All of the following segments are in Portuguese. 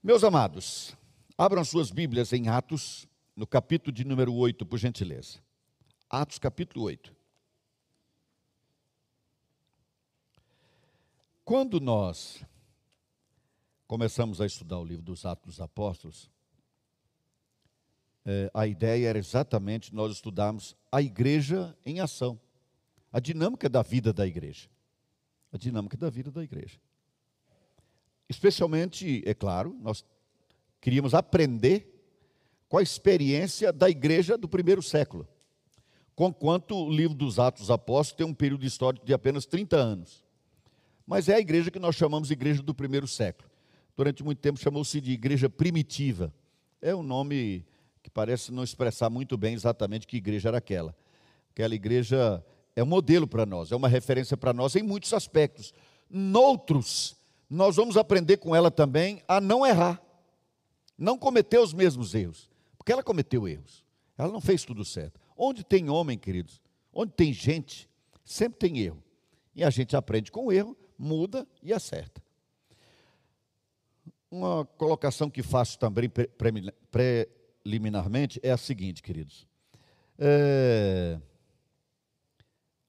Meus amados, abram suas Bíblias em Atos, no capítulo de número 8, por gentileza. Atos, capítulo 8. Quando nós começamos a estudar o livro dos Atos dos Apóstolos, é, a ideia era exatamente nós estudarmos a igreja em ação, a dinâmica da vida da igreja. A dinâmica da vida da igreja. Especialmente, é claro, nós queríamos aprender com a experiência da igreja do primeiro século. Conquanto o livro dos Atos Apóstolos tem um período histórico de apenas 30 anos. Mas é a igreja que nós chamamos de igreja do primeiro século. Durante muito tempo chamou-se de igreja primitiva. É um nome que parece não expressar muito bem exatamente que igreja era aquela. Aquela igreja é um modelo para nós, é uma referência para nós em muitos aspectos. Noutros, nós vamos aprender com ela também a não errar, não cometer os mesmos erros, porque ela cometeu erros, ela não fez tudo certo. Onde tem homem, queridos, onde tem gente, sempre tem erro. E a gente aprende com o erro, muda e acerta. Uma colocação que faço também preliminarmente é a seguinte, queridos. É,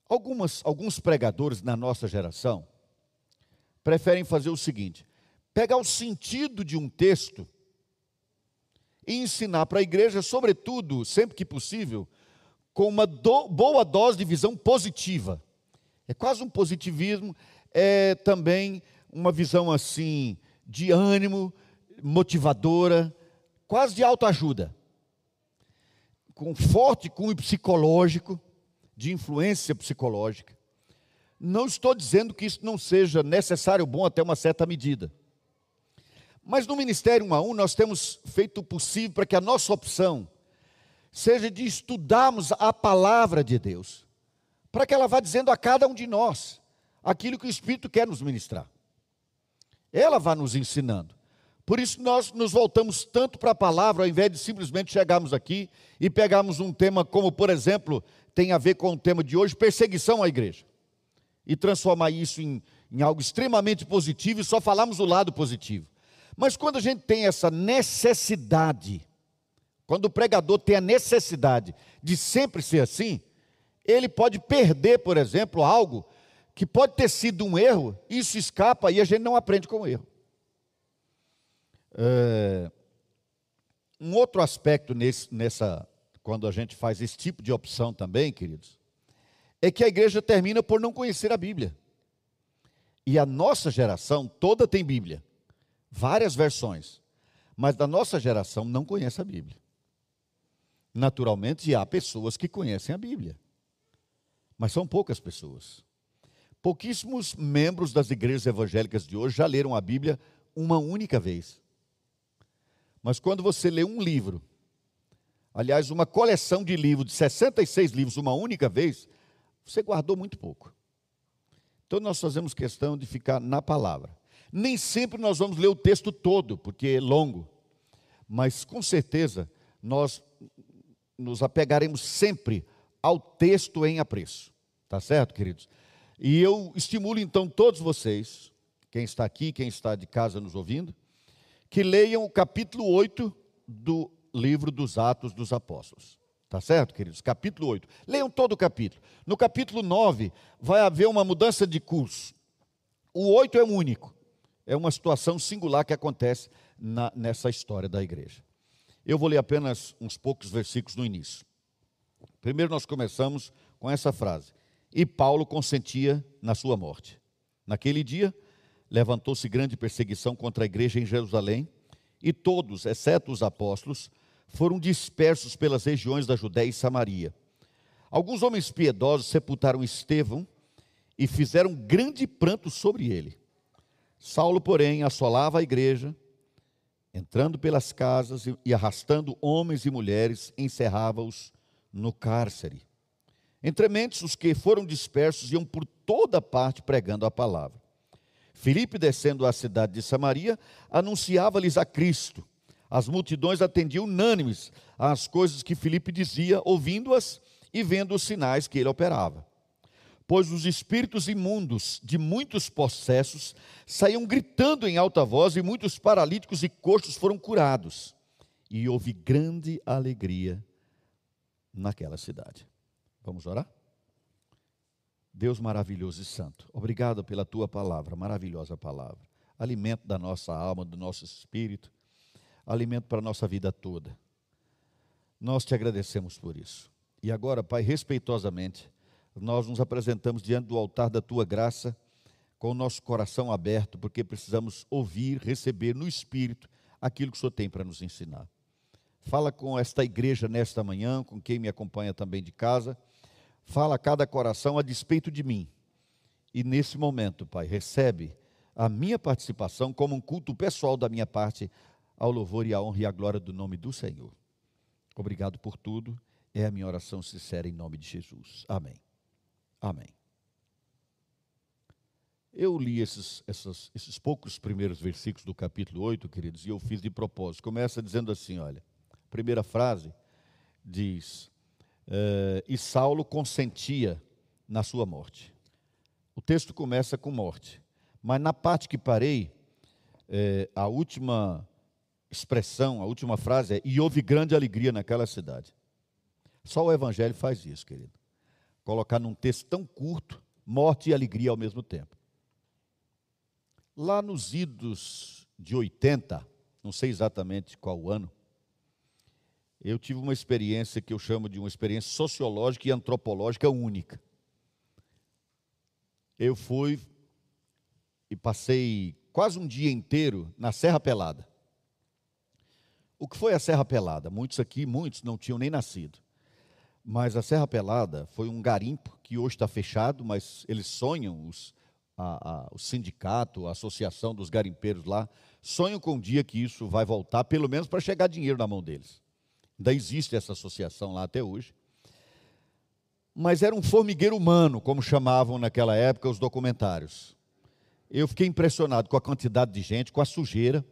algumas, alguns pregadores na nossa geração preferem fazer o seguinte: pegar o sentido de um texto e ensinar para a igreja, sobretudo, sempre que possível, com uma do, boa dose de visão positiva. É quase um positivismo, é também uma visão assim de ânimo, motivadora, quase de autoajuda. Com forte cunho psicológico, de influência psicológica. Não estou dizendo que isso não seja necessário bom até uma certa medida. Mas no Ministério 1 a 1 nós temos feito o possível para que a nossa opção seja de estudarmos a palavra de Deus, para que ela vá dizendo a cada um de nós aquilo que o Espírito quer nos ministrar. Ela vai nos ensinando. Por isso nós nos voltamos tanto para a palavra, ao invés de simplesmente chegarmos aqui e pegarmos um tema como, por exemplo, tem a ver com o tema de hoje, perseguição à igreja e transformar isso em, em algo extremamente positivo e só falarmos o lado positivo. Mas quando a gente tem essa necessidade, quando o pregador tem a necessidade de sempre ser assim, ele pode perder, por exemplo, algo que pode ter sido um erro, isso escapa e a gente não aprende com o erro. É, um outro aspecto nesse, nessa, quando a gente faz esse tipo de opção também, queridos, é que a igreja termina por não conhecer a Bíblia. E a nossa geração toda tem Bíblia, várias versões, mas da nossa geração não conhece a Bíblia. Naturalmente, há pessoas que conhecem a Bíblia, mas são poucas pessoas. Pouquíssimos membros das igrejas evangélicas de hoje já leram a Bíblia uma única vez. Mas quando você lê um livro, aliás, uma coleção de livros, de 66 livros, uma única vez, você guardou muito pouco. Então nós fazemos questão de ficar na palavra. Nem sempre nós vamos ler o texto todo, porque é longo, mas com certeza nós nos apegaremos sempre ao texto em apreço. Tá certo, queridos? E eu estimulo então todos vocês, quem está aqui, quem está de casa nos ouvindo, que leiam o capítulo 8 do livro dos Atos dos Apóstolos. Tá certo, queridos? Capítulo 8. Leiam todo o capítulo. No capítulo 9, vai haver uma mudança de curso. O 8 é único. É uma situação singular que acontece na, nessa história da igreja. Eu vou ler apenas uns poucos versículos no início. Primeiro, nós começamos com essa frase: E Paulo consentia na sua morte. Naquele dia, levantou-se grande perseguição contra a igreja em Jerusalém, e todos, exceto os apóstolos, foram dispersos pelas regiões da Judéia e Samaria. Alguns homens piedosos sepultaram Estevão e fizeram grande pranto sobre ele. Saulo, porém, assolava a igreja, entrando pelas casas e arrastando homens e mulheres, encerrava-os no cárcere. Entre mentes, os que foram dispersos iam por toda parte pregando a palavra. Filipe, descendo à cidade de Samaria, anunciava-lhes a Cristo. As multidões atendiam unânimes às coisas que Filipe dizia, ouvindo-as e vendo os sinais que ele operava. pois os espíritos imundos de muitos possessos saíam gritando em alta voz e muitos paralíticos e coxos foram curados. E houve grande alegria naquela cidade. Vamos orar? Deus maravilhoso e santo, obrigado pela tua palavra, maravilhosa palavra. Alimento da nossa alma, do nosso espírito, alimento para a nossa vida toda. Nós te agradecemos por isso. E agora, Pai, respeitosamente, nós nos apresentamos diante do altar da tua graça, com o nosso coração aberto, porque precisamos ouvir, receber no Espírito aquilo que o Senhor tem para nos ensinar. Fala com esta igreja nesta manhã, com quem me acompanha também de casa. Fala a cada coração a despeito de mim. E nesse momento, Pai, recebe a minha participação como um culto pessoal da minha parte ao louvor e à honra e à glória do nome do Senhor. Obrigado por tudo. É a minha oração sincera em nome de Jesus. Amém. Amém. Eu li esses, esses, esses poucos primeiros versículos do capítulo 8, queridos, e eu fiz de propósito. Começa dizendo assim: olha, primeira frase diz: eh, E Saulo consentia na sua morte. O texto começa com morte, mas na parte que parei, eh, a última expressão, a última frase é: E houve grande alegria naquela cidade. Só o Evangelho faz isso, querido colocar num texto tão curto, morte e alegria ao mesmo tempo. Lá nos idos de 80, não sei exatamente qual ano, eu tive uma experiência que eu chamo de uma experiência sociológica e antropológica única. Eu fui e passei quase um dia inteiro na Serra Pelada. O que foi a Serra Pelada? Muitos aqui, muitos não tinham nem nascido. Mas a Serra Pelada foi um garimpo que hoje está fechado, mas eles sonham, os, a, a, o sindicato, a associação dos garimpeiros lá, sonham com um dia que isso vai voltar, pelo menos para chegar dinheiro na mão deles. Ainda existe essa associação lá até hoje. Mas era um formigueiro humano, como chamavam naquela época os documentários. Eu fiquei impressionado com a quantidade de gente, com a sujeira,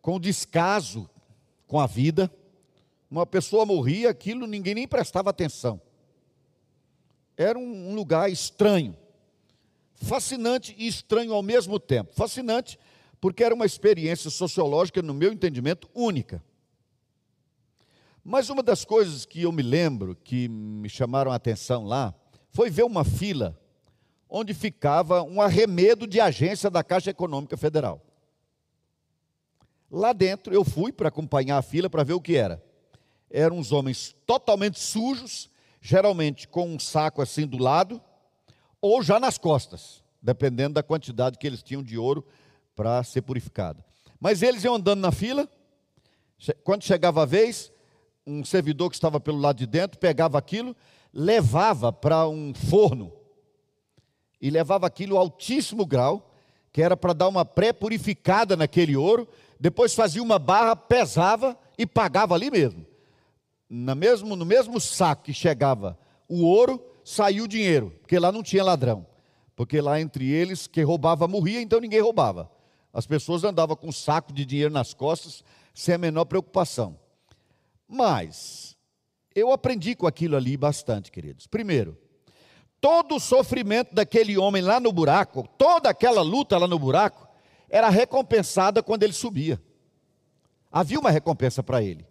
com descaso com a vida uma pessoa morria, aquilo ninguém nem prestava atenção. Era um lugar estranho, fascinante e estranho ao mesmo tempo. Fascinante porque era uma experiência sociológica, no meu entendimento, única. Mas uma das coisas que eu me lembro, que me chamaram a atenção lá, foi ver uma fila onde ficava um arremedo de agência da Caixa Econômica Federal. Lá dentro eu fui para acompanhar a fila para ver o que era eram uns homens totalmente sujos, geralmente com um saco assim do lado, ou já nas costas, dependendo da quantidade que eles tinham de ouro para ser purificado. Mas eles iam andando na fila, quando chegava a vez, um servidor que estava pelo lado de dentro pegava aquilo, levava para um forno, e levava aquilo altíssimo grau, que era para dar uma pré-purificada naquele ouro, depois fazia uma barra, pesava e pagava ali mesmo no mesmo, no mesmo saco que chegava o ouro, saiu o dinheiro, porque lá não tinha ladrão. Porque lá entre eles, quem roubava morria, então ninguém roubava. As pessoas andavam com um saco de dinheiro nas costas, sem a menor preocupação. Mas, eu aprendi com aquilo ali bastante, queridos. Primeiro, todo o sofrimento daquele homem lá no buraco, toda aquela luta lá no buraco, era recompensada quando ele subia. Havia uma recompensa para ele.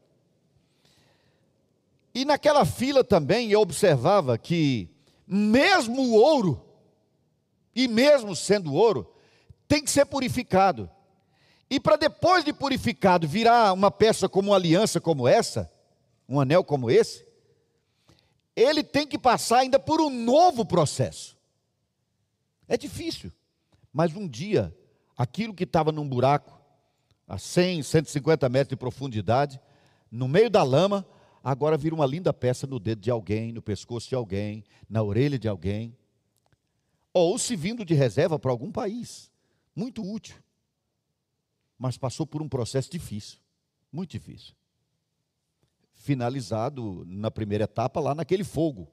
E naquela fila também eu observava que, mesmo o ouro, e mesmo sendo ouro, tem que ser purificado. E para depois de purificado virar uma peça como uma aliança como essa, um anel como esse, ele tem que passar ainda por um novo processo. É difícil, mas um dia, aquilo que estava num buraco, a 100, 150 metros de profundidade, no meio da lama, agora vira uma linda peça no dedo de alguém, no pescoço de alguém, na orelha de alguém. Ou se vindo de reserva para algum país. Muito útil. Mas passou por um processo difícil, muito difícil. Finalizado na primeira etapa, lá naquele fogo.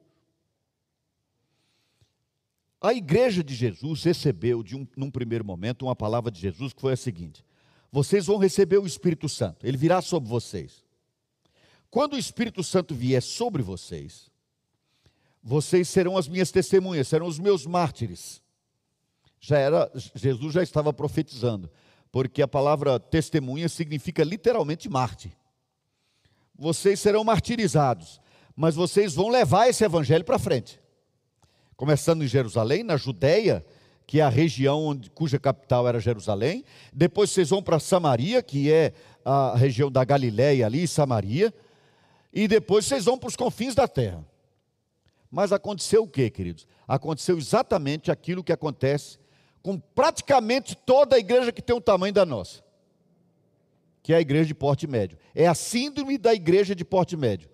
A igreja de Jesus recebeu, de um, num primeiro momento, uma palavra de Jesus que foi a seguinte: Vocês vão receber o Espírito Santo, ele virá sobre vocês. Quando o Espírito Santo vier sobre vocês, Vocês serão as minhas testemunhas, serão os meus mártires. Já era, Jesus já estava profetizando, porque a palavra testemunha significa literalmente mártir. Vocês serão martirizados, mas vocês vão levar esse evangelho para frente. Começando em Jerusalém, na Judéia, que é a região onde, cuja capital era Jerusalém. Depois vocês vão para Samaria, que é a região da Galiléia ali, Samaria. E depois vocês vão para os confins da terra. Mas aconteceu o que, queridos? Aconteceu exatamente aquilo que acontece com praticamente toda a igreja que tem o tamanho da nossa, que é a igreja de porte médio. É a síndrome da igreja de porte médio.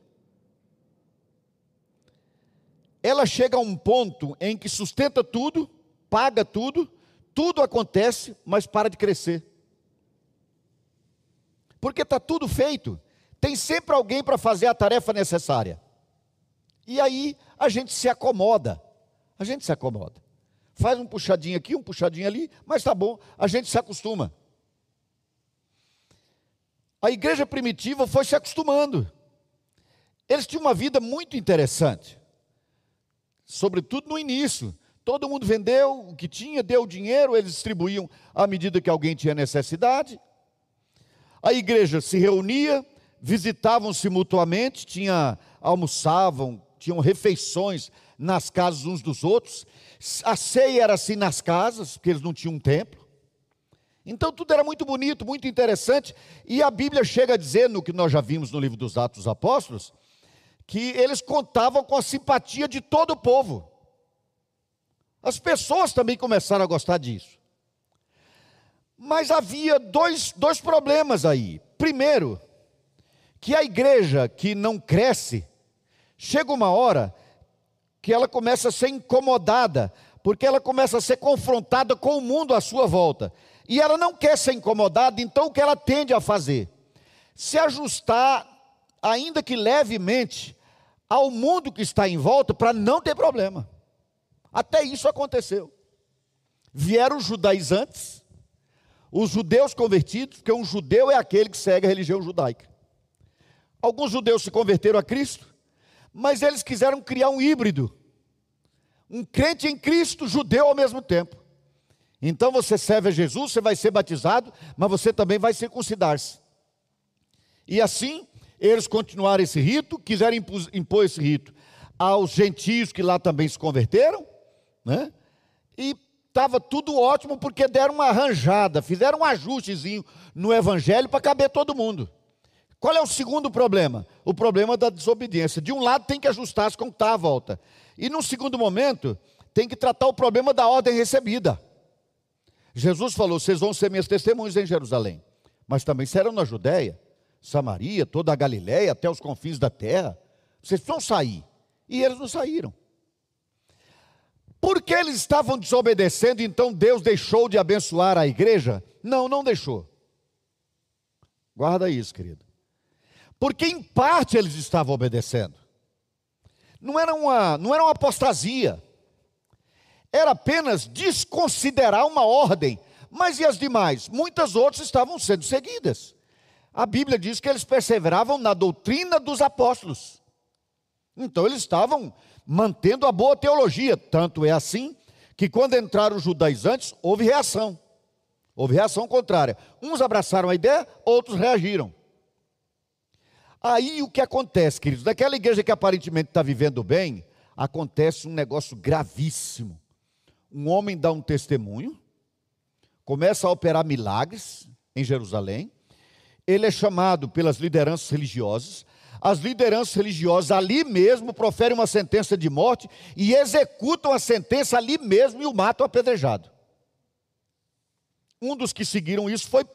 Ela chega a um ponto em que sustenta tudo, paga tudo, tudo acontece, mas para de crescer. Porque está tudo feito, tem sempre alguém para fazer a tarefa necessária. E aí a gente se acomoda, a gente se acomoda. Faz um puxadinho aqui, um puxadinho ali, mas está bom, a gente se acostuma. A igreja primitiva foi se acostumando. Eles tinham uma vida muito interessante, sobretudo no início. Todo mundo vendeu o que tinha, deu dinheiro, eles distribuíam à medida que alguém tinha necessidade. A igreja se reunia, visitavam-se mutuamente, tinha, almoçavam, tinham refeições nas casas uns dos outros. A ceia era assim nas casas, porque eles não tinham um templo. Então tudo era muito bonito, muito interessante. E a Bíblia chega a dizer, no que nós já vimos no livro dos Atos dos Apóstolos, que eles contavam com a simpatia de todo o povo. As pessoas também começaram a gostar disso. Mas havia dois, dois problemas aí. Primeiro, que a igreja que não cresce, chega uma hora que ela começa a ser incomodada, porque ela começa a ser confrontada com o mundo à sua volta. E ela não quer ser incomodada, então o que ela tende a fazer? Se ajustar, ainda que levemente, ao mundo que está em volta, para não ter problema. Até isso aconteceu. Vieram os judaizantes, os judeus convertidos, porque um judeu é aquele que segue a religião judaica. Alguns judeus se converteram a Cristo, mas eles quiseram criar um híbrido. Um crente em Cristo, judeu ao mesmo tempo. Então você serve a Jesus, você vai ser batizado, mas você também vai circuncidar-se. E assim, eles continuaram esse rito, quiseram impor esse rito aos gentios que lá também se converteram, né? E estava tudo ótimo porque deram uma arranjada, fizeram um ajustezinho no evangelho para caber todo mundo. Qual é o segundo problema? O problema da desobediência. De um lado tem que ajustar-se com o que está à volta. E num segundo momento, tem que tratar o problema da ordem recebida. Jesus falou: vocês vão ser minhas testemunhas em Jerusalém, mas também serão na Judéia, Samaria, toda a Galiléia, até os confins da terra. Vocês precisam sair. E eles não saíram. Porque eles estavam desobedecendo, então Deus deixou de abençoar a igreja? Não, não deixou. Guarda isso, querido. Porque em parte eles estavam obedecendo. Não era uma, não era uma apostasia. Era apenas desconsiderar uma ordem. Mas e as demais? Muitas outras estavam sendo seguidas. A Bíblia diz que eles perseveravam na doutrina dos apóstolos. Então eles estavam mantendo a boa teologia. Tanto é assim que quando entraram os judaizantes, houve reação. Houve reação contrária. Uns abraçaram a ideia, outros reagiram. Aí o que acontece, queridos? Daquela igreja que aparentemente está vivendo bem, acontece um negócio gravíssimo. Um homem dá um testemunho, começa a operar milagres em Jerusalém, ele é chamado pelas lideranças religiosas, as lideranças religiosas ali mesmo proferem uma sentença de morte e executam a sentença ali mesmo e o matam apedrejado. Um dos que seguiram isso foi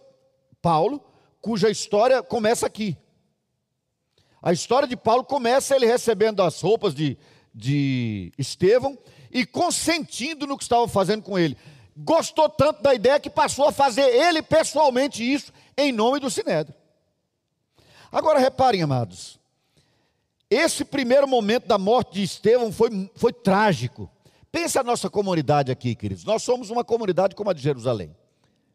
Paulo, cuja história começa aqui. A história de Paulo começa ele recebendo as roupas de, de Estevão e consentindo no que estava fazendo com ele. Gostou tanto da ideia que passou a fazer ele pessoalmente isso em nome do Sinédrio. Agora reparem, amados, esse primeiro momento da morte de Estevão foi, foi trágico. Pensa a nossa comunidade aqui, queridos. Nós somos uma comunidade como a de Jerusalém.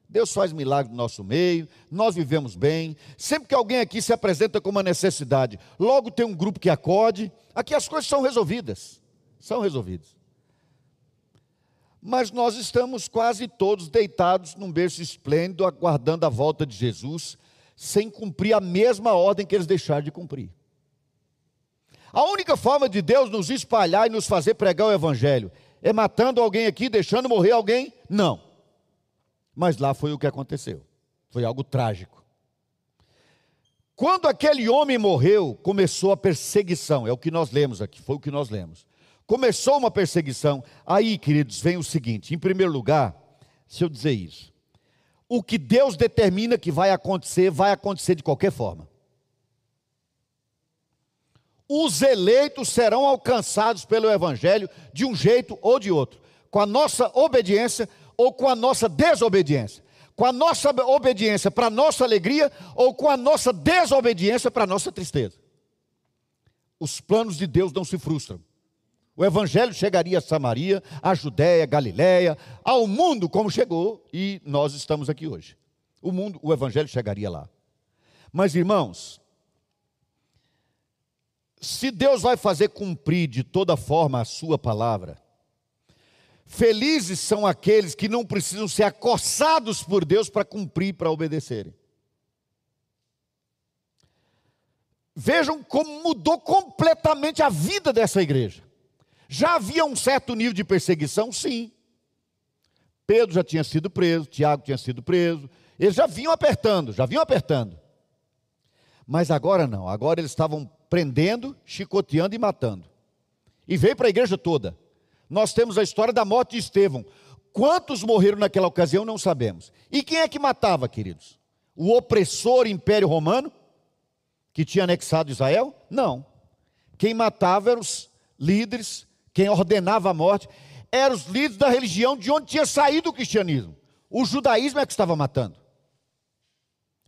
Deus faz milagre no nosso meio, nós vivemos bem. Sempre que alguém aqui se apresenta com uma necessidade, logo tem um grupo que acode. Aqui as coisas são resolvidas. são resolvidos. Mas nós estamos quase todos deitados num berço esplêndido, aguardando a volta de Jesus, sem cumprir a mesma ordem que eles deixaram de cumprir. A única forma de Deus nos espalhar e nos fazer pregar o Evangelho é matando alguém aqui, deixando morrer alguém? Não. Mas lá foi o que aconteceu. Foi algo trágico. Quando aquele homem morreu, começou a perseguição. É o que nós lemos aqui, foi o que nós lemos. Começou uma perseguição. Aí, queridos, vem o seguinte: em primeiro lugar, se eu dizer isso, o que Deus determina que vai acontecer, vai acontecer de qualquer forma os eleitos serão alcançados pelo Evangelho de um jeito ou de outro, com a nossa obediência ou com a nossa desobediência, com a nossa obediência para a nossa alegria ou com a nossa desobediência para a nossa tristeza. Os planos de Deus não se frustram. O Evangelho chegaria a Samaria, a Judéia, Galiléia, ao mundo como chegou e nós estamos aqui hoje. O mundo, o Evangelho chegaria lá. Mas irmãos, se Deus vai fazer cumprir de toda forma a sua palavra, felizes são aqueles que não precisam ser acossados por Deus para cumprir, para obedecerem. Vejam como mudou completamente a vida dessa igreja. Já havia um certo nível de perseguição, sim. Pedro já tinha sido preso, Tiago tinha sido preso, eles já vinham apertando, já vinham apertando. Mas agora não, agora eles estavam prendendo, chicoteando e matando. E veio para a igreja toda. Nós temos a história da morte de Estevão. Quantos morreram naquela ocasião, não sabemos. E quem é que matava, queridos? O opressor império romano, que tinha anexado Israel? Não. Quem matava eram os líderes, quem ordenava a morte, eram os líderes da religião de onde tinha saído o cristianismo. O judaísmo é que estava matando.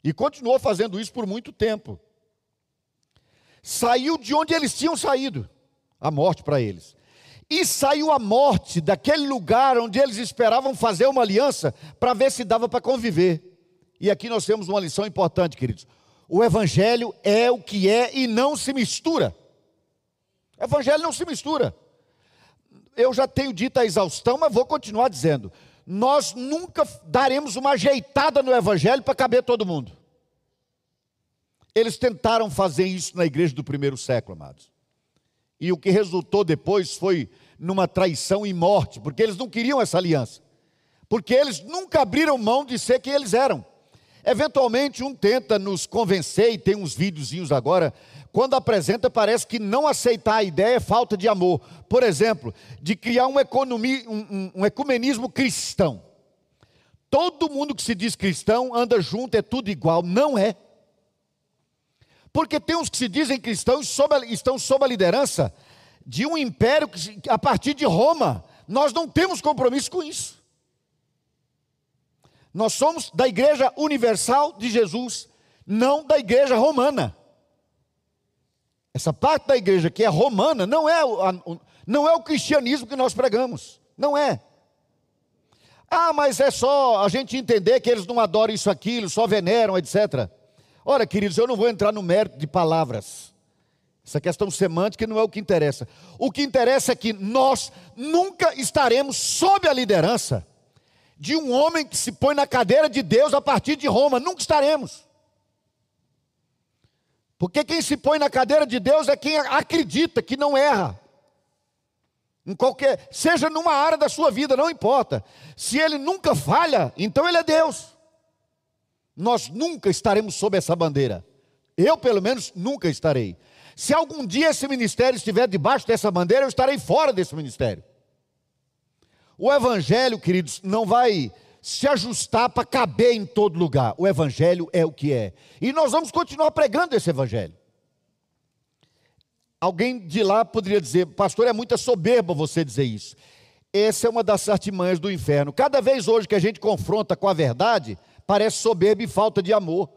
E continuou fazendo isso por muito tempo saiu de onde eles tinham saído a morte para eles. E saiu a morte daquele lugar onde eles esperavam fazer uma aliança para ver se dava para conviver. E aqui nós temos uma lição importante, queridos. O evangelho é o que é e não se mistura. O evangelho não se mistura. Eu já tenho dito a exaustão, mas vou continuar dizendo. Nós nunca daremos uma ajeitada no evangelho para caber todo mundo. Eles tentaram fazer isso na igreja do primeiro século, amados. E o que resultou depois foi numa traição e morte, porque eles não queriam essa aliança. Porque eles nunca abriram mão de ser quem eles eram. Eventualmente um tenta nos convencer, e tem uns videozinhos agora, quando apresenta parece que não aceitar a ideia é falta de amor. Por exemplo, de criar um, economia, um, um, um ecumenismo cristão. Todo mundo que se diz cristão anda junto, é tudo igual. Não é. Porque tem uns que se dizem cristãos sob estão sob a liderança de um império que, a partir de Roma. Nós não temos compromisso com isso. Nós somos da Igreja Universal de Jesus, não da Igreja Romana. Essa parte da igreja que é romana não é, não é o cristianismo que nós pregamos. Não é. Ah, mas é só a gente entender que eles não adoram isso, aquilo, só veneram, etc. Ora, queridos, eu não vou entrar no mérito de palavras. Essa questão semântica não é o que interessa. O que interessa é que nós nunca estaremos sob a liderança de um homem que se põe na cadeira de Deus a partir de Roma. Nunca estaremos. Porque quem se põe na cadeira de Deus é quem acredita que não erra. Em qualquer, seja numa área da sua vida, não importa. Se ele nunca falha, então ele é Deus. Nós nunca estaremos sob essa bandeira. Eu, pelo menos, nunca estarei. Se algum dia esse ministério estiver debaixo dessa bandeira, eu estarei fora desse ministério. O Evangelho, queridos, não vai se ajustar para caber em todo lugar. O Evangelho é o que é. E nós vamos continuar pregando esse Evangelho. Alguém de lá poderia dizer, pastor, é muita soberba você dizer isso. Essa é uma das artimanhas do inferno. Cada vez hoje que a gente confronta com a verdade, parece soberba e falta de amor.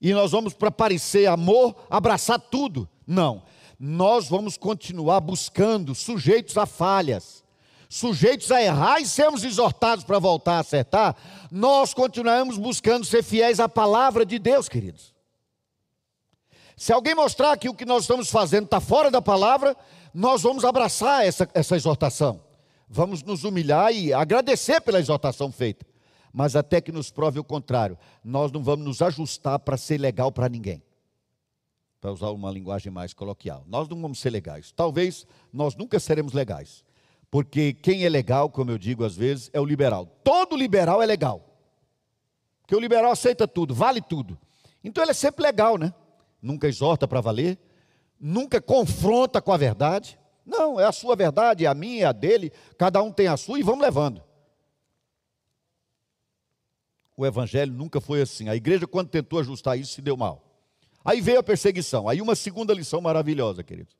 E nós vamos, para parecer amor, abraçar tudo. Não. Nós vamos continuar buscando, sujeitos a falhas, sujeitos a errar e sermos exortados para voltar a acertar. Nós continuamos buscando ser fiéis à palavra de Deus, queridos. Se alguém mostrar que o que nós estamos fazendo está fora da palavra, nós vamos abraçar essa, essa exortação. Vamos nos humilhar e agradecer pela exortação feita. Mas até que nos prove o contrário, nós não vamos nos ajustar para ser legal para ninguém. Para usar uma linguagem mais coloquial. Nós não vamos ser legais. Talvez nós nunca seremos legais. Porque quem é legal, como eu digo às vezes, é o liberal. Todo liberal é legal. Porque o liberal aceita tudo, vale tudo. Então ele é sempre legal, né? Nunca exorta para valer, nunca confronta com a verdade. Não, é a sua verdade, é a minha, é a dele, cada um tem a sua e vamos levando. O evangelho nunca foi assim. A igreja, quando tentou ajustar isso, se deu mal. Aí veio a perseguição. Aí uma segunda lição maravilhosa, queridos.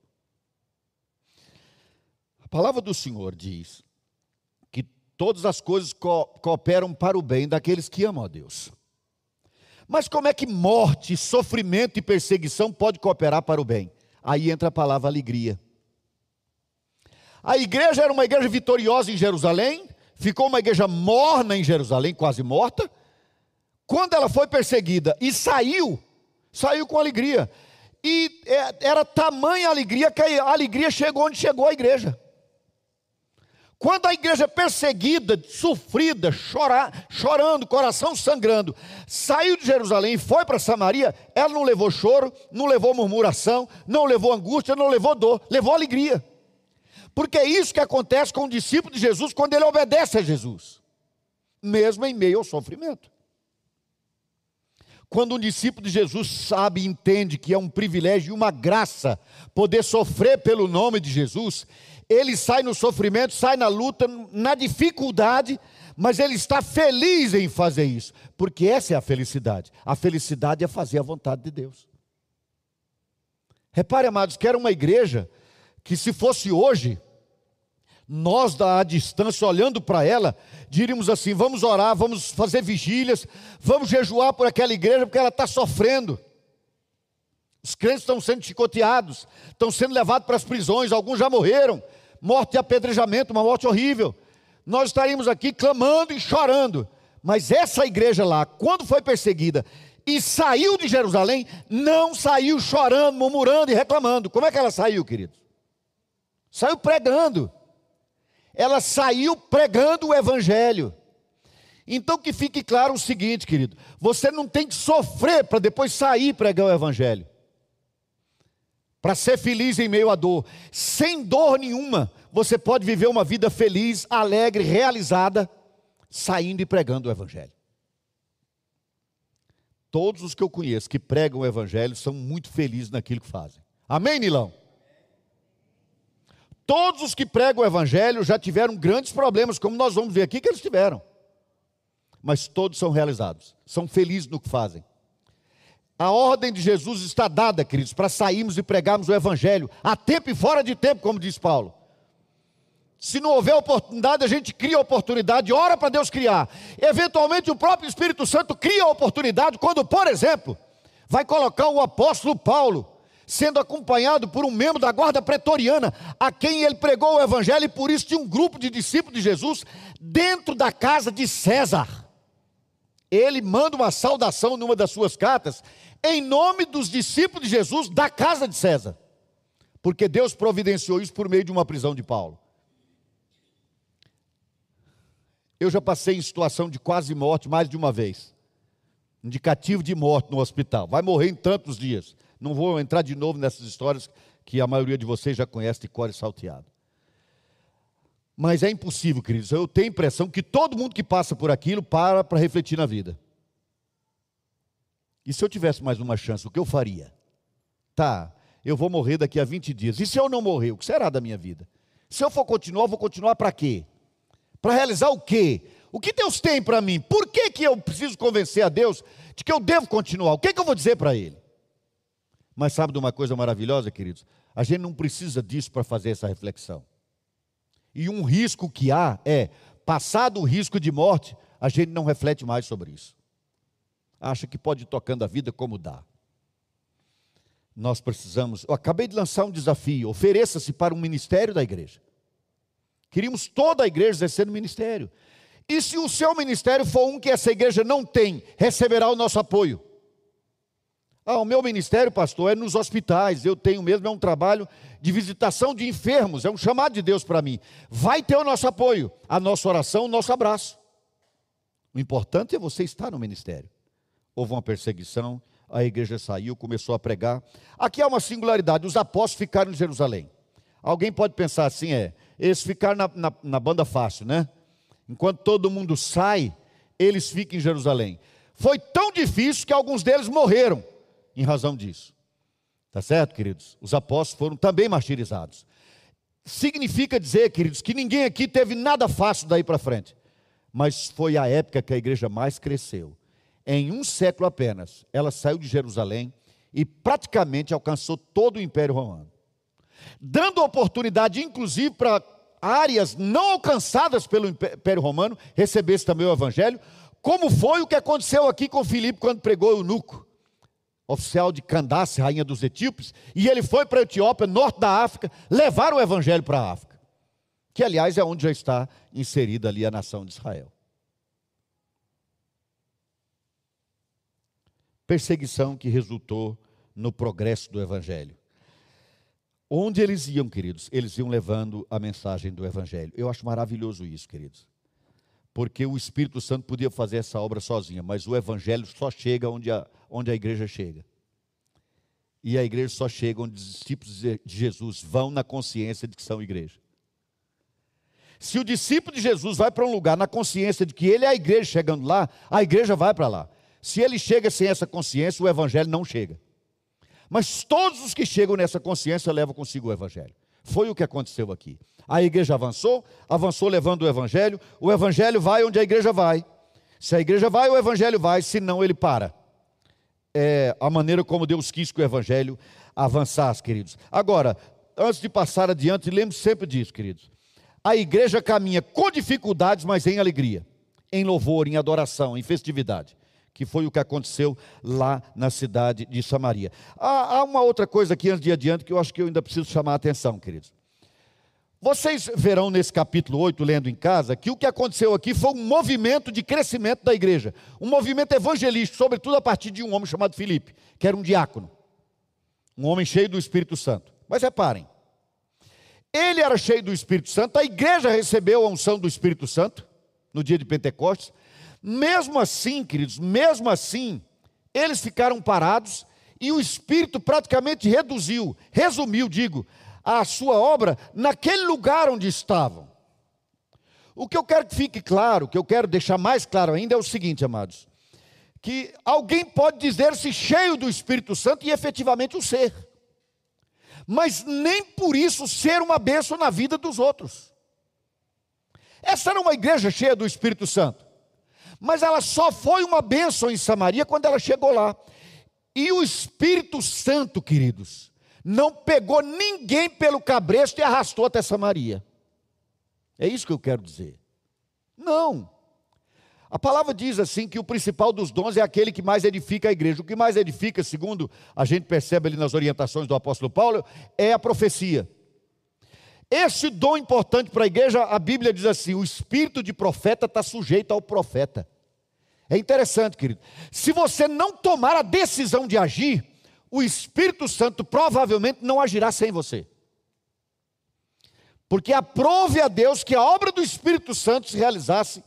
A palavra do Senhor diz que todas as coisas co cooperam para o bem daqueles que amam a Deus. Mas como é que morte, sofrimento e perseguição pode cooperar para o bem? Aí entra a palavra alegria. A igreja era uma igreja vitoriosa em Jerusalém, ficou uma igreja morna em Jerusalém, quase morta. Quando ela foi perseguida e saiu, saiu com alegria. E é, era tamanha alegria que a alegria chegou onde chegou a igreja. Quando a igreja perseguida, sofrida, chorar, chorando, coração sangrando, saiu de Jerusalém e foi para Samaria, ela não levou choro, não levou murmuração, não levou angústia, não levou dor, levou alegria. Porque é isso que acontece com o discípulo de Jesus quando ele obedece a Jesus, mesmo em meio ao sofrimento. Quando um discípulo de Jesus sabe e entende que é um privilégio e uma graça poder sofrer pelo nome de Jesus, ele sai no sofrimento, sai na luta, na dificuldade, mas ele está feliz em fazer isso, porque essa é a felicidade. A felicidade é fazer a vontade de Deus. Repare, amados, que era uma igreja que, se fosse hoje, nós da distância, olhando para ela, diríamos assim: vamos orar, vamos fazer vigílias, vamos jejuar por aquela igreja, porque ela está sofrendo. Os crentes estão sendo chicoteados, estão sendo levados para as prisões, alguns já morreram, morte de apedrejamento, uma morte horrível. Nós estaríamos aqui clamando e chorando. Mas essa igreja lá, quando foi perseguida e saiu de Jerusalém, não saiu chorando, murmurando e reclamando. Como é que ela saiu, queridos? Saiu pregando. Ela saiu pregando o evangelho. Então que fique claro o seguinte, querido: você não tem que sofrer para depois sair pregar o evangelho para ser feliz em meio à dor. Sem dor nenhuma, você pode viver uma vida feliz, alegre, realizada, saindo e pregando o Evangelho. Todos os que eu conheço que pregam o Evangelho são muito felizes naquilo que fazem. Amém, Nilão? Todos os que pregam o Evangelho já tiveram grandes problemas, como nós vamos ver aqui que eles tiveram. Mas todos são realizados, são felizes no que fazem. A ordem de Jesus está dada, queridos, para sairmos e pregarmos o Evangelho, a tempo e fora de tempo, como diz Paulo. Se não houver oportunidade, a gente cria a oportunidade, ora para Deus criar. Eventualmente, o próprio Espírito Santo cria a oportunidade, quando, por exemplo, vai colocar o apóstolo Paulo, sendo acompanhado por um membro da guarda pretoriana, a quem ele pregou o Evangelho, e por isso tinha um grupo de discípulos de Jesus dentro da casa de César. Ele manda uma saudação numa das suas cartas, em nome dos discípulos de Jesus da casa de César. Porque Deus providenciou isso por meio de uma prisão de Paulo. Eu já passei em situação de quase morte mais de uma vez. Indicativo de morte no hospital. Vai morrer em tantos dias. Não vou entrar de novo nessas histórias que a maioria de vocês já conhece de core salteado. Mas é impossível, queridos. Eu tenho a impressão que todo mundo que passa por aquilo para para refletir na vida. E se eu tivesse mais uma chance, o que eu faria? Tá, eu vou morrer daqui a 20 dias. E se eu não morrer, o que será da minha vida? Se eu for continuar, eu vou continuar para quê? Para realizar o quê? O que Deus tem para mim? Por que, que eu preciso convencer a Deus de que eu devo continuar? O que, que eu vou dizer para Ele? Mas sabe de uma coisa maravilhosa, queridos? A gente não precisa disso para fazer essa reflexão. E um risco que há é, passado o risco de morte, a gente não reflete mais sobre isso acha que pode ir tocando a vida como dá. Nós precisamos. Eu acabei de lançar um desafio: ofereça-se para um ministério da igreja. Queríamos toda a igreja exercendo ministério. E se o seu ministério for um que essa igreja não tem, receberá o nosso apoio. Ah, o meu ministério, pastor, é nos hospitais. Eu tenho mesmo, é um trabalho de visitação de enfermos, é um chamado de Deus para mim. Vai ter o nosso apoio, a nossa oração, o nosso abraço. O importante é você estar no ministério. Houve uma perseguição, a igreja saiu, começou a pregar. Aqui há uma singularidade: os apóstolos ficaram em Jerusalém. Alguém pode pensar assim, é, eles ficaram na, na, na banda fácil, né? Enquanto todo mundo sai, eles ficam em Jerusalém. Foi tão difícil que alguns deles morreram em razão disso. Tá certo, queridos? Os apóstolos foram também martirizados. Significa dizer, queridos, que ninguém aqui teve nada fácil daí para frente. Mas foi a época que a igreja mais cresceu. Em um século apenas, ela saiu de Jerusalém e praticamente alcançou todo o Império Romano. Dando oportunidade, inclusive, para áreas não alcançadas pelo Império Romano recebesse também o Evangelho, como foi o que aconteceu aqui com Filipe quando pregou o eunuco oficial de Candace, rainha dos etíopes, e ele foi para a Etiópia, norte da África, levar o evangelho para a África, que aliás é onde já está inserida ali a nação de Israel. Perseguição que resultou no progresso do evangelho. Onde eles iam, queridos? Eles iam levando a mensagem do evangelho. Eu acho maravilhoso isso, queridos. Porque o Espírito Santo podia fazer essa obra sozinha, mas o evangelho só chega onde a, onde a igreja chega. E a igreja só chega onde os discípulos de Jesus vão na consciência de que são igreja. Se o discípulo de Jesus vai para um lugar na consciência de que ele é a igreja chegando lá, a igreja vai para lá. Se ele chega sem essa consciência, o evangelho não chega. Mas todos os que chegam nessa consciência levam consigo o evangelho. Foi o que aconteceu aqui. A igreja avançou, avançou levando o evangelho, o evangelho vai onde a igreja vai. Se a igreja vai, o evangelho vai, senão ele para é, a maneira como Deus quis que o Evangelho avançasse, queridos. Agora, antes de passar adiante, lembre sempre disso, queridos. A igreja caminha com dificuldades, mas em alegria, em louvor, em adoração, em festividade, que foi o que aconteceu lá na cidade de Samaria. Há, há uma outra coisa aqui antes de adiante que eu acho que eu ainda preciso chamar a atenção, queridos. Vocês verão nesse capítulo 8, lendo em casa, que o que aconteceu aqui foi um movimento de crescimento da igreja, um movimento evangelístico, sobretudo a partir de um homem chamado Filipe, que era um diácono, um homem cheio do Espírito Santo. Mas reparem, ele era cheio do Espírito Santo, a igreja recebeu a unção do Espírito Santo no dia de Pentecostes. Mesmo assim, queridos, mesmo assim, eles ficaram parados e o Espírito praticamente reduziu, resumiu, digo, a sua obra naquele lugar onde estavam. O que eu quero que fique claro, o que eu quero deixar mais claro ainda é o seguinte, amados: que alguém pode dizer-se cheio do Espírito Santo e efetivamente o ser, mas nem por isso ser uma bênção na vida dos outros. Essa era uma igreja cheia do Espírito Santo, mas ela só foi uma bênção em Samaria quando ela chegou lá. E o Espírito Santo, queridos, não pegou ninguém pelo cabresto e arrastou até Samaria. É isso que eu quero dizer. Não. A palavra diz assim que o principal dos dons é aquele que mais edifica a igreja. O que mais edifica, segundo a gente percebe ali nas orientações do apóstolo Paulo, é a profecia. Esse dom importante para a igreja, a Bíblia diz assim: o espírito de profeta está sujeito ao profeta. É interessante, querido. Se você não tomar a decisão de agir, o Espírito Santo provavelmente não agirá sem você. Porque aprove a Deus que a obra do Espírito Santo se realizasse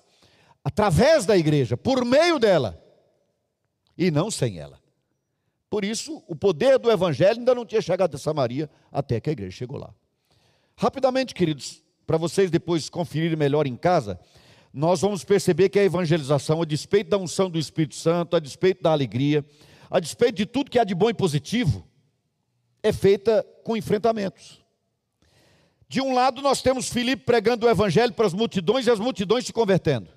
através da igreja, por meio dela, e não sem ela. Por isso, o poder do Evangelho ainda não tinha chegado a Samaria até que a igreja chegou lá. Rapidamente, queridos, para vocês depois conferirem melhor em casa, nós vamos perceber que a evangelização, a despeito da unção do Espírito Santo, a despeito da alegria, a despeito de tudo que há de bom e positivo, é feita com enfrentamentos. De um lado, nós temos Filipe pregando o evangelho para as multidões e as multidões se convertendo.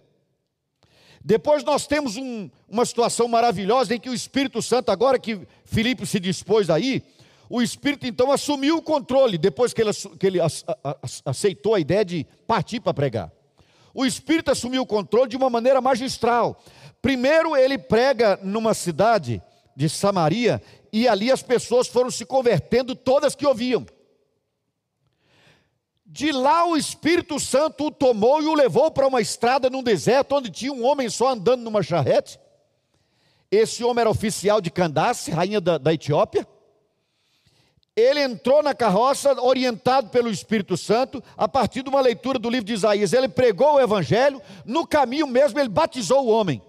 Depois nós temos um, uma situação maravilhosa em que o Espírito Santo, agora que Filipe se dispôs aí, o Espírito então assumiu o controle, depois que ele, que ele aceitou a ideia de partir para pregar. O Espírito assumiu o controle de uma maneira magistral. Primeiro, ele prega numa cidade de Samaria, e ali as pessoas foram se convertendo, todas que ouviam. De lá o Espírito Santo o tomou e o levou para uma estrada num deserto, onde tinha um homem só andando numa charrete. esse homem era oficial de Candace, rainha da, da Etiópia. Ele entrou na carroça, orientado pelo Espírito Santo, a partir de uma leitura do livro de Isaías. Ele pregou o evangelho, no caminho mesmo ele batizou o homem.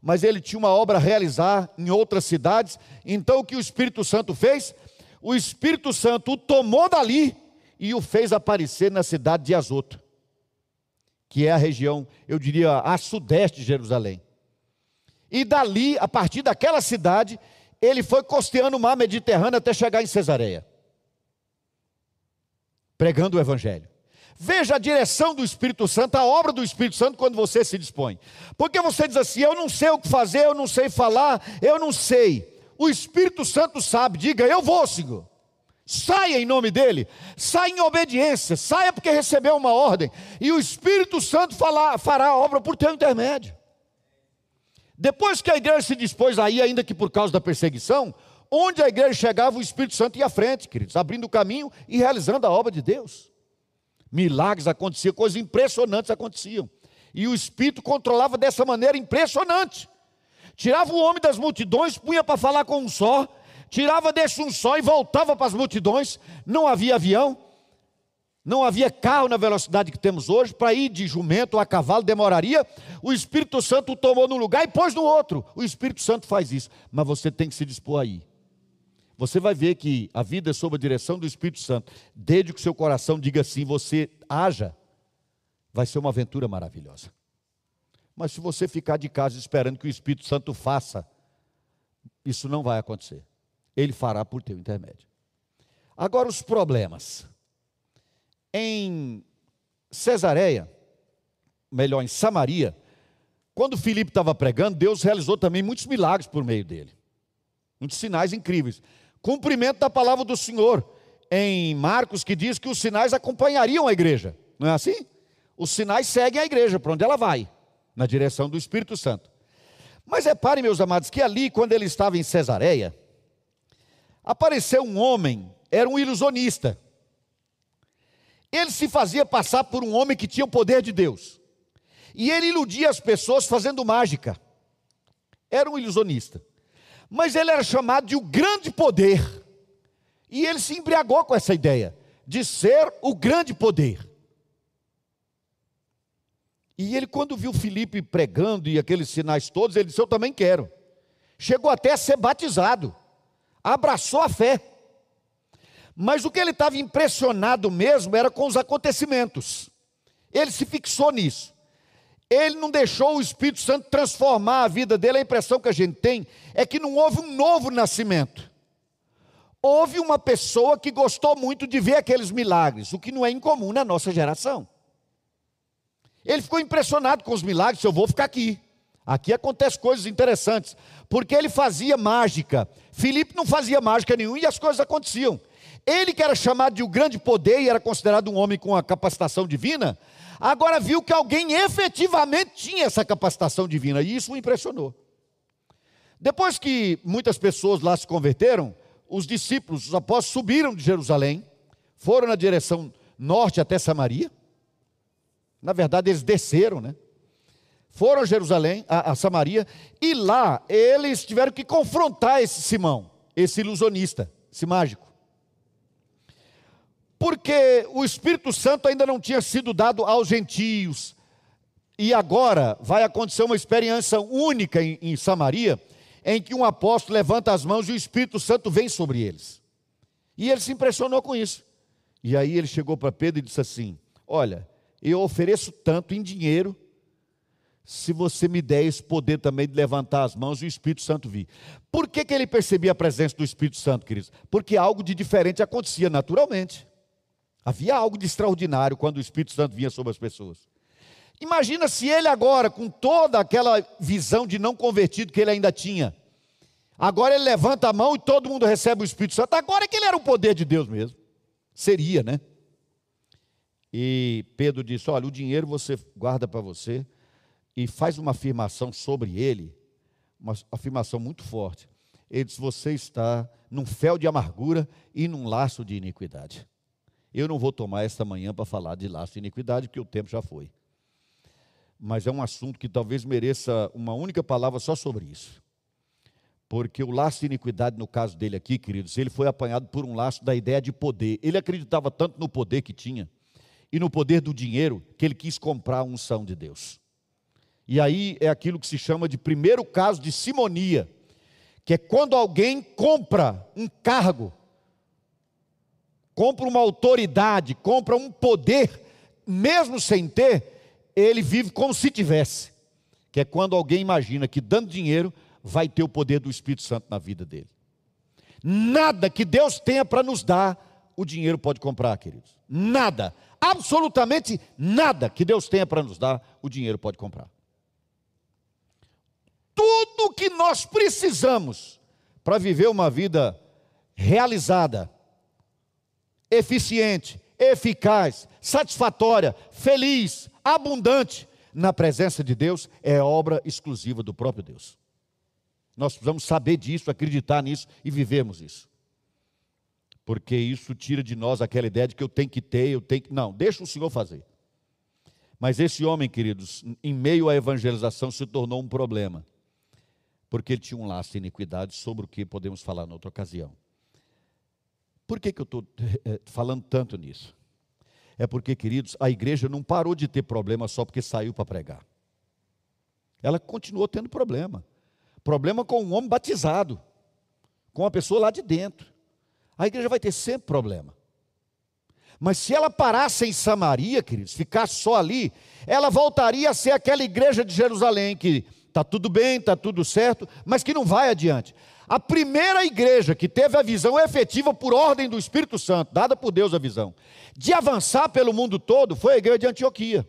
Mas ele tinha uma obra a realizar em outras cidades. Então o que o Espírito Santo fez? O Espírito Santo o tomou dali e o fez aparecer na cidade de Azoto, que é a região, eu diria, a sudeste de Jerusalém. E dali, a partir daquela cidade, ele foi costeando o mar Mediterrâneo até chegar em Cesareia, pregando o Evangelho. Veja a direção do Espírito Santo, a obra do Espírito Santo quando você se dispõe. Porque você diz assim: eu não sei o que fazer, eu não sei falar, eu não sei. O Espírito Santo sabe, diga: eu vou, Senhor. Saia em nome dele, saia em obediência, saia porque recebeu uma ordem, e o Espírito Santo fará a obra por teu intermédio. Depois que a igreja se dispôs aí, ainda que por causa da perseguição, onde a igreja chegava, o Espírito Santo ia à frente, queridos, abrindo o caminho e realizando a obra de Deus. Milagres aconteciam, coisas impressionantes aconteciam. E o Espírito controlava dessa maneira impressionante. Tirava o homem das multidões, punha para falar com um só, tirava desse um só e voltava para as multidões. Não havia avião, não havia carro na velocidade que temos hoje, para ir de jumento a cavalo demoraria. O Espírito Santo o tomou num lugar e pôs no outro. O Espírito Santo faz isso, mas você tem que se dispor aí. Você vai ver que a vida é sob a direção do Espírito Santo. Desde que o seu coração diga assim, você haja, vai ser uma aventura maravilhosa. Mas se você ficar de casa esperando que o Espírito Santo faça, isso não vai acontecer. Ele fará por teu intermédio. Agora os problemas em Cesareia, melhor, em Samaria, quando Filipe estava pregando, Deus realizou também muitos milagres por meio dele. Muitos sinais incríveis. Cumprimento da palavra do Senhor em Marcos, que diz que os sinais acompanhariam a igreja. Não é assim? Os sinais seguem a igreja para onde ela vai, na direção do Espírito Santo. Mas reparem, meus amados, que ali, quando ele estava em Cesareia, apareceu um homem, era um ilusionista. Ele se fazia passar por um homem que tinha o poder de Deus. E ele iludia as pessoas fazendo mágica. Era um ilusionista. Mas ele era chamado de o grande poder. E ele se embriagou com essa ideia de ser o grande poder. E ele, quando viu Felipe pregando e aqueles sinais todos, ele disse: Eu também quero. Chegou até a ser batizado, abraçou a fé. Mas o que ele estava impressionado mesmo era com os acontecimentos. Ele se fixou nisso. Ele não deixou o Espírito Santo transformar a vida dele. A impressão que a gente tem é que não houve um novo nascimento. Houve uma pessoa que gostou muito de ver aqueles milagres, o que não é incomum na nossa geração. Ele ficou impressionado com os milagres. Eu vou ficar aqui. Aqui acontecem coisas interessantes, porque ele fazia mágica. Filipe não fazia mágica nenhuma e as coisas aconteciam. Ele que era chamado de o grande poder e era considerado um homem com a capacitação divina, agora viu que alguém efetivamente tinha essa capacitação divina e isso o impressionou. Depois que muitas pessoas lá se converteram, os discípulos, os apóstolos subiram de Jerusalém, foram na direção norte até Samaria. Na verdade, eles desceram, né? Foram a Jerusalém, a, a Samaria, e lá eles tiveram que confrontar esse Simão, esse ilusionista, esse mágico porque o Espírito Santo ainda não tinha sido dado aos gentios. E agora vai acontecer uma experiência única em, em Samaria, em que um apóstolo levanta as mãos e o Espírito Santo vem sobre eles. E ele se impressionou com isso. E aí ele chegou para Pedro e disse assim: Olha, eu ofereço tanto em dinheiro, se você me der esse poder também de levantar as mãos e o Espírito Santo vir. Por que, que ele percebia a presença do Espírito Santo, queridos? Porque algo de diferente acontecia naturalmente. Havia algo de extraordinário quando o Espírito Santo vinha sobre as pessoas. Imagina se ele agora, com toda aquela visão de não convertido que ele ainda tinha, agora ele levanta a mão e todo mundo recebe o Espírito Santo. Agora é que ele era o poder de Deus mesmo. Seria, né? E Pedro disse: Olha, o dinheiro você guarda para você e faz uma afirmação sobre ele, uma afirmação muito forte. Ele disse: Você está num fel de amargura e num laço de iniquidade. Eu não vou tomar esta manhã para falar de laço de iniquidade, porque o tempo já foi. Mas é um assunto que talvez mereça uma única palavra só sobre isso. Porque o laço de iniquidade, no caso dele aqui, queridos, ele foi apanhado por um laço da ideia de poder. Ele acreditava tanto no poder que tinha e no poder do dinheiro que ele quis comprar a unção de Deus. E aí é aquilo que se chama de primeiro caso de simonia, que é quando alguém compra um cargo, compra uma autoridade, compra um poder, mesmo sem ter, ele vive como se tivesse. Que é quando alguém imagina que dando dinheiro vai ter o poder do Espírito Santo na vida dele. Nada que Deus tenha para nos dar, o dinheiro pode comprar, queridos. Nada, absolutamente nada que Deus tenha para nos dar, o dinheiro pode comprar. Tudo que nós precisamos para viver uma vida realizada, eficiente, eficaz, satisfatória, feliz, abundante na presença de Deus é obra exclusiva do próprio Deus. Nós precisamos saber disso, acreditar nisso e vivermos isso. Porque isso tira de nós aquela ideia de que eu tenho que ter, eu tenho que. Não, deixa o Senhor fazer. Mas esse homem, queridos, em meio à evangelização, se tornou um problema. Porque ele tinha um laço de iniquidade sobre o que podemos falar noutra ocasião. Por que, que eu estou eh, falando tanto nisso? É porque, queridos, a igreja não parou de ter problema só porque saiu para pregar. Ela continuou tendo problema. Problema com um homem batizado, com uma pessoa lá de dentro. A igreja vai ter sempre problema. Mas se ela parasse em Samaria, queridos, ficasse só ali, ela voltaria a ser aquela igreja de Jerusalém que está tudo bem, está tudo certo, mas que não vai adiante. A primeira igreja que teve a visão efetiva por ordem do Espírito Santo, dada por Deus a visão, de avançar pelo mundo todo, foi a igreja de Antioquia.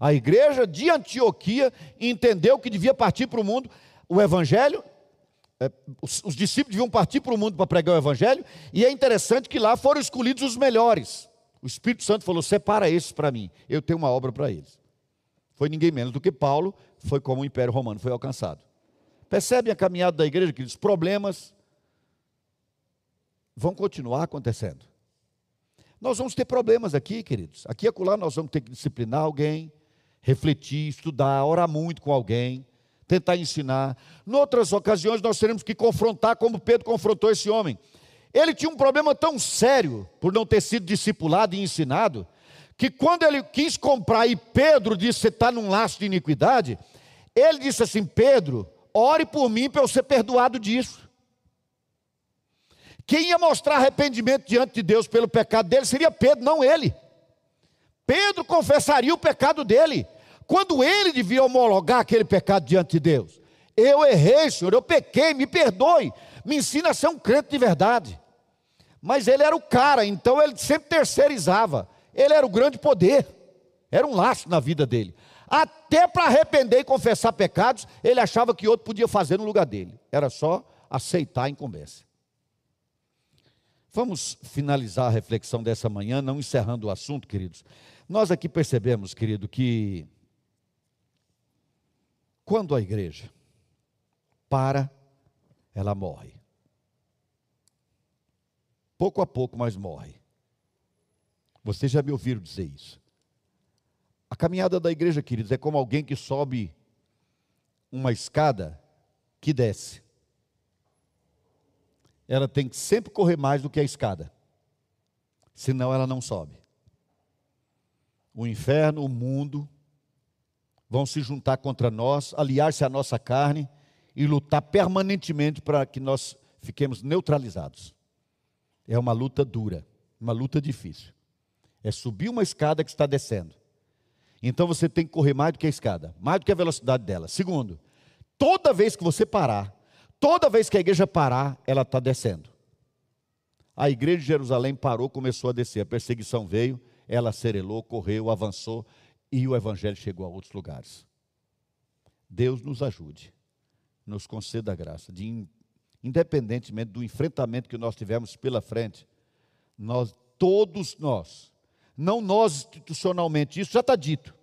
A igreja de Antioquia entendeu que devia partir para o mundo o evangelho. É, os, os discípulos deviam partir para o mundo para pregar o evangelho, e é interessante que lá foram escolhidos os melhores. O Espírito Santo falou: separa esses para mim, eu tenho uma obra para eles. Foi ninguém menos do que Paulo, foi como o Império Romano foi alcançado. Percebem a caminhada da igreja, que os problemas vão continuar acontecendo. Nós vamos ter problemas aqui, queridos. Aqui e acolá nós vamos ter que disciplinar alguém, refletir, estudar, orar muito com alguém, tentar ensinar. Em outras ocasiões, nós teremos que confrontar, como Pedro confrontou esse homem. Ele tinha um problema tão sério por não ter sido discipulado e ensinado, que quando ele quis comprar e Pedro disse: Você está num laço de iniquidade, ele disse assim: Pedro, ore por mim para eu ser perdoado disso. Quem ia mostrar arrependimento diante de Deus pelo pecado dele seria Pedro, não ele. Pedro confessaria o pecado dele, quando ele devia homologar aquele pecado diante de Deus. Eu errei, Senhor, eu pequei, me perdoe, me ensina a ser um crente de verdade. Mas ele era o cara, então ele sempre terceirizava. Ele era o grande poder, era um laço na vida dele. Até para arrepender e confessar pecados, ele achava que outro podia fazer no lugar dele. Era só aceitar a incumbência. Vamos finalizar a reflexão dessa manhã, não encerrando o assunto, queridos. Nós aqui percebemos, querido, que quando a igreja para, ela morre. Pouco a pouco, mas morre. Vocês já me ouviram dizer isso. A caminhada da igreja, queridos, é como alguém que sobe uma escada que desce ela tem que sempre correr mais do que a escada, senão ela não sobe. O inferno, o mundo, vão se juntar contra nós, aliar-se à nossa carne e lutar permanentemente para que nós fiquemos neutralizados. É uma luta dura, uma luta difícil. É subir uma escada que está descendo. Então você tem que correr mais do que a escada, mais do que a velocidade dela. Segundo, toda vez que você parar, Toda vez que a igreja parar, ela está descendo. A igreja de Jerusalém parou, começou a descer. A perseguição veio, ela acerelou, correu, avançou e o evangelho chegou a outros lugares. Deus nos ajude, nos conceda a graça de, independentemente do enfrentamento que nós tivemos pela frente, nós, todos nós, não nós institucionalmente, isso já está dito.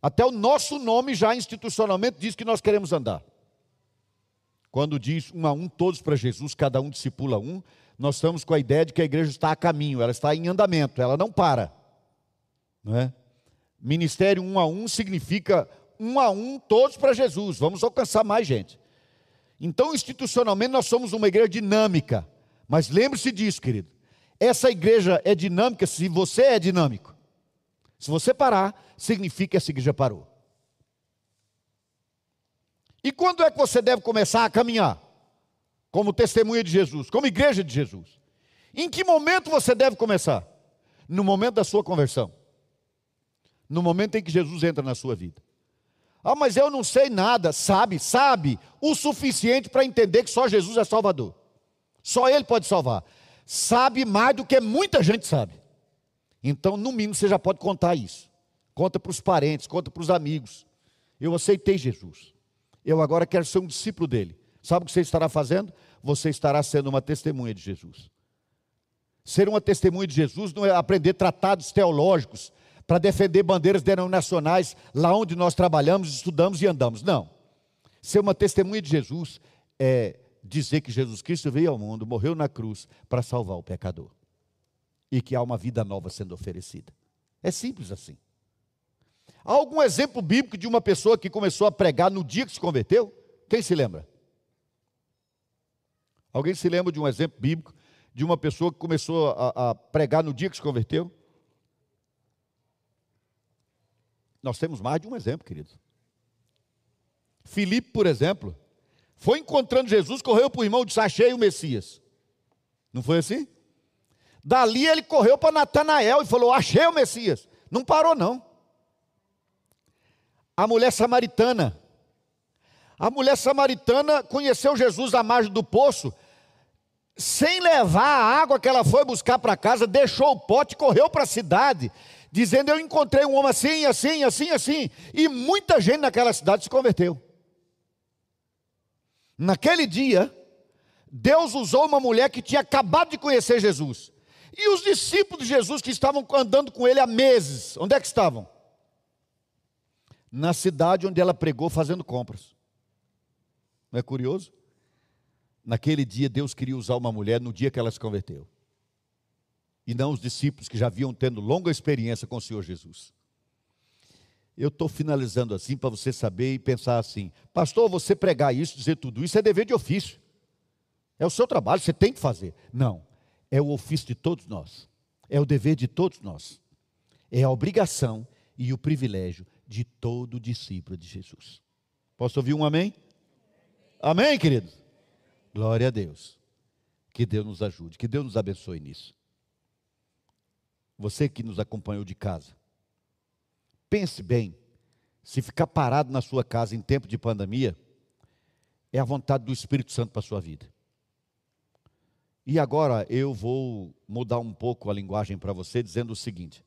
Até o nosso nome já institucionalmente diz que nós queremos andar. Quando diz um a um, todos para Jesus, cada um discipula um, nós estamos com a ideia de que a igreja está a caminho, ela está em andamento, ela não para. Não é? Ministério um a um significa um a um, todos para Jesus, vamos alcançar mais gente. Então, institucionalmente, nós somos uma igreja dinâmica. Mas lembre-se disso, querido. Essa igreja é dinâmica se você é dinâmico. Se você parar, significa que essa igreja parou. E quando é que você deve começar a caminhar? Como testemunha de Jesus, como igreja de Jesus. Em que momento você deve começar? No momento da sua conversão. No momento em que Jesus entra na sua vida. Ah, mas eu não sei nada. Sabe, sabe o suficiente para entender que só Jesus é Salvador. Só Ele pode salvar. Sabe mais do que muita gente sabe. Então, no mínimo, você já pode contar isso. Conta para os parentes, conta para os amigos. Eu aceitei Jesus. Eu agora quero ser um discípulo dele. Sabe o que você estará fazendo? Você estará sendo uma testemunha de Jesus. Ser uma testemunha de Jesus não é aprender tratados teológicos, para defender bandeiras denominacionais lá onde nós trabalhamos, estudamos e andamos. Não. Ser uma testemunha de Jesus é dizer que Jesus Cristo veio ao mundo, morreu na cruz para salvar o pecador. E que há uma vida nova sendo oferecida. É simples assim. Há algum exemplo bíblico de uma pessoa que começou a pregar no dia que se converteu? Quem se lembra? Alguém se lembra de um exemplo bíblico de uma pessoa que começou a, a pregar no dia que se converteu? Nós temos mais de um exemplo, querido. Filipe, por exemplo, foi encontrando Jesus, correu para o irmão e disse: Achei o Messias. Não foi assim? Dali ele correu para Natanael e falou: Achei o Messias. Não parou, não. A mulher samaritana. A mulher samaritana conheceu Jesus à margem do poço, sem levar a água que ela foi buscar para casa, deixou o pote e correu para a cidade dizendo: Eu encontrei um homem assim, assim, assim, assim. E muita gente naquela cidade se converteu. Naquele dia, Deus usou uma mulher que tinha acabado de conhecer Jesus. E os discípulos de Jesus que estavam andando com ele há meses, onde é que estavam? Na cidade onde ela pregou fazendo compras. Não é curioso? Naquele dia, Deus queria usar uma mulher no dia que ela se converteu e não os discípulos que já haviam tendo longa experiência com o Senhor Jesus. Eu estou finalizando assim para você saber e pensar assim, pastor, você pregar isso, dizer tudo isso é dever de ofício. É o seu trabalho, você tem que fazer. Não, é o ofício de todos nós. É o dever de todos nós. É a obrigação e o privilégio de todo discípulo de Jesus. Posso ouvir um amém? Amém, querido? Glória a Deus. Que Deus nos ajude, que Deus nos abençoe nisso. Você que nos acompanhou de casa, pense bem: se ficar parado na sua casa em tempo de pandemia, é a vontade do Espírito Santo para a sua vida. E agora eu vou mudar um pouco a linguagem para você, dizendo o seguinte: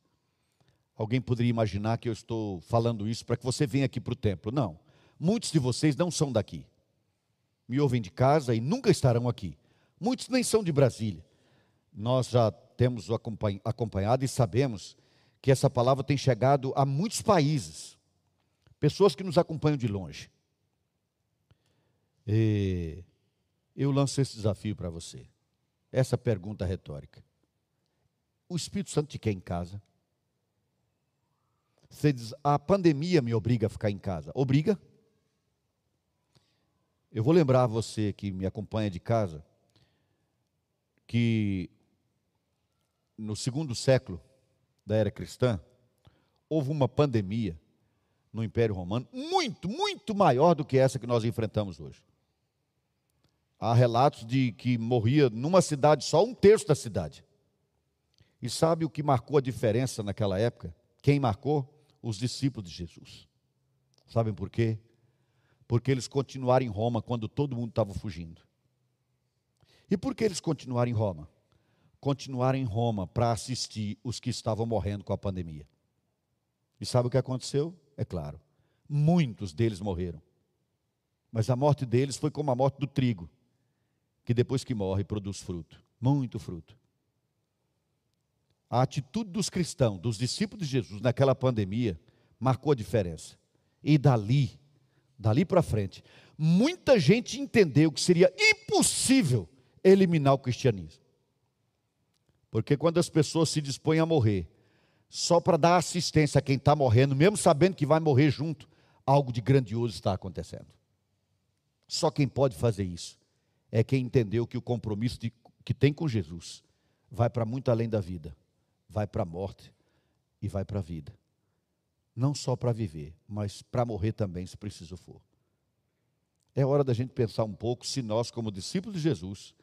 alguém poderia imaginar que eu estou falando isso para que você venha aqui para o templo. Não, muitos de vocês não são daqui, me ouvem de casa e nunca estarão aqui. Muitos nem são de Brasília. Nós já temos acompanhado e sabemos que essa palavra tem chegado a muitos países, pessoas que nos acompanham de longe. E eu lanço esse desafio para você, essa pergunta retórica. O Espírito Santo te quer em casa? Você diz, a pandemia me obriga a ficar em casa. Obriga? Eu vou lembrar você que me acompanha de casa, que no segundo século da era cristã, houve uma pandemia no Império Romano muito, muito maior do que essa que nós enfrentamos hoje. Há relatos de que morria numa cidade só um terço da cidade. E sabe o que marcou a diferença naquela época? Quem marcou? Os discípulos de Jesus. Sabem por quê? Porque eles continuaram em Roma quando todo mundo estava fugindo. E por que eles continuaram em Roma? Continuaram em Roma para assistir os que estavam morrendo com a pandemia. E sabe o que aconteceu? É claro, muitos deles morreram. Mas a morte deles foi como a morte do trigo, que depois que morre produz fruto, muito fruto. A atitude dos cristãos, dos discípulos de Jesus naquela pandemia, marcou a diferença. E dali, dali para frente, muita gente entendeu que seria impossível eliminar o cristianismo. Porque quando as pessoas se dispõem a morrer, só para dar assistência a quem está morrendo, mesmo sabendo que vai morrer junto, algo de grandioso está acontecendo. Só quem pode fazer isso é quem entendeu que o compromisso de, que tem com Jesus vai para muito além da vida, vai para a morte e vai para a vida. Não só para viver, mas para morrer também, se preciso for. É hora da gente pensar um pouco se nós, como discípulos de Jesus,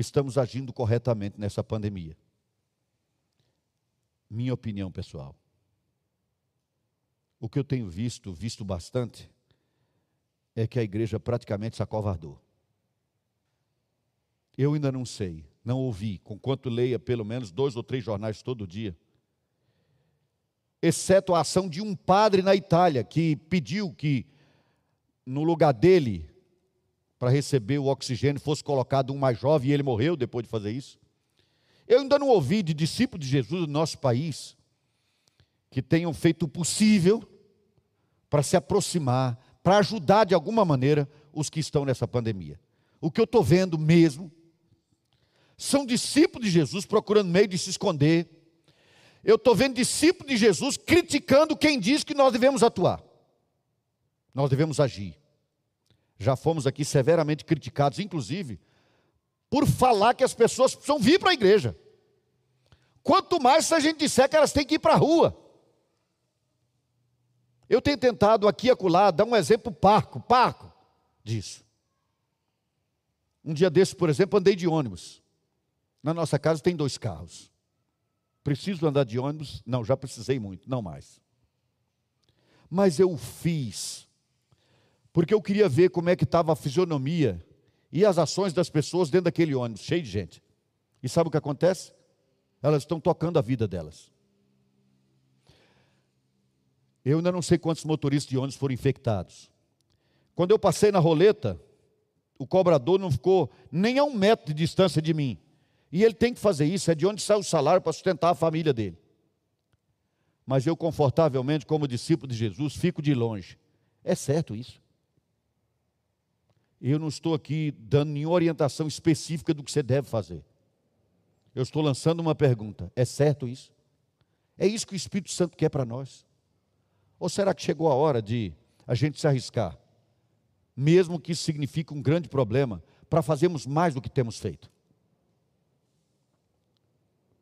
estamos agindo corretamente nessa pandemia. Minha opinião pessoal. O que eu tenho visto, visto bastante, é que a igreja praticamente se acovardou. Eu ainda não sei, não ouvi, com quanto leia pelo menos dois ou três jornais todo dia, exceto a ação de um padre na Itália que pediu que no lugar dele, para receber o oxigênio, fosse colocado um mais jovem e ele morreu depois de fazer isso. Eu ainda não ouvi de discípulos de Jesus do nosso país que tenham feito o possível para se aproximar, para ajudar de alguma maneira os que estão nessa pandemia. O que eu estou vendo mesmo são discípulos de Jesus procurando meio de se esconder. Eu estou vendo discípulos de Jesus criticando quem diz que nós devemos atuar. Nós devemos agir. Já fomos aqui severamente criticados, inclusive, por falar que as pessoas precisam vir para a igreja. Quanto mais se a gente disser que elas têm que ir para a rua. Eu tenho tentado aqui e acolá dar um exemplo parco, parco disso. Um dia desses, por exemplo, andei de ônibus. Na nossa casa tem dois carros. Preciso andar de ônibus? Não, já precisei muito, não mais. Mas eu fiz, porque eu queria ver como é que estava a fisionomia e as ações das pessoas dentro daquele ônibus, cheio de gente. E sabe o que acontece? Elas estão tocando a vida delas. Eu ainda não sei quantos motoristas de ônibus foram infectados. Quando eu passei na roleta, o cobrador não ficou nem a um metro de distância de mim. E ele tem que fazer isso, é de onde sai o salário para sustentar a família dele. Mas eu, confortavelmente, como discípulo de Jesus, fico de longe. É certo isso. Eu não estou aqui dando nenhuma orientação específica do que você deve fazer. Eu estou lançando uma pergunta: é certo isso? É isso que o Espírito Santo quer para nós? Ou será que chegou a hora de a gente se arriscar, mesmo que isso signifique um grande problema, para fazermos mais do que temos feito?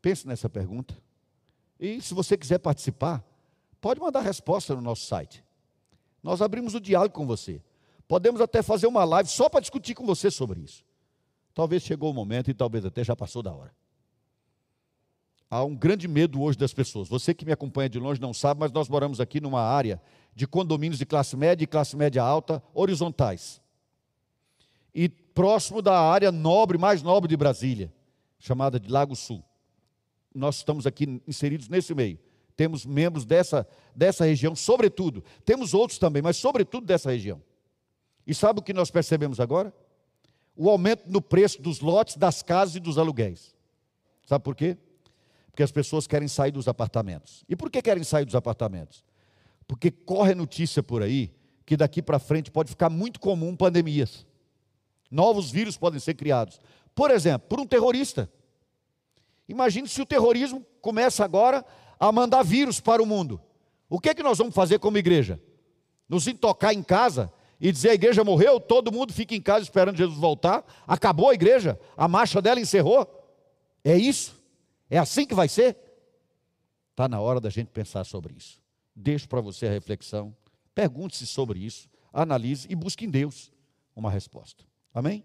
Pense nessa pergunta. E se você quiser participar, pode mandar resposta no nosso site. Nós abrimos o diálogo com você. Podemos até fazer uma live só para discutir com você sobre isso. Talvez chegou o momento e talvez até já passou da hora há um grande medo hoje das pessoas. Você que me acompanha de longe não sabe, mas nós moramos aqui numa área de condomínios de classe média e classe média alta horizontais. E próximo da área nobre, mais nobre de Brasília, chamada de Lago Sul. Nós estamos aqui inseridos nesse meio. Temos membros dessa, dessa região, sobretudo. Temos outros também, mas sobretudo dessa região. E sabe o que nós percebemos agora? O aumento no preço dos lotes, das casas e dos aluguéis. Sabe por quê? Porque as pessoas querem sair dos apartamentos. E por que querem sair dos apartamentos? Porque corre notícia por aí que daqui para frente pode ficar muito comum pandemias. Novos vírus podem ser criados. Por exemplo, por um terrorista. Imagine se o terrorismo começa agora a mandar vírus para o mundo. O que é que nós vamos fazer como igreja? Nos intocar em casa e dizer a igreja morreu, todo mundo fica em casa esperando Jesus voltar, acabou a igreja, a marcha dela encerrou. É isso? É assim que vai ser? Está na hora da gente pensar sobre isso. Deixo para você a reflexão. Pergunte-se sobre isso, analise e busque em Deus uma resposta. Amém?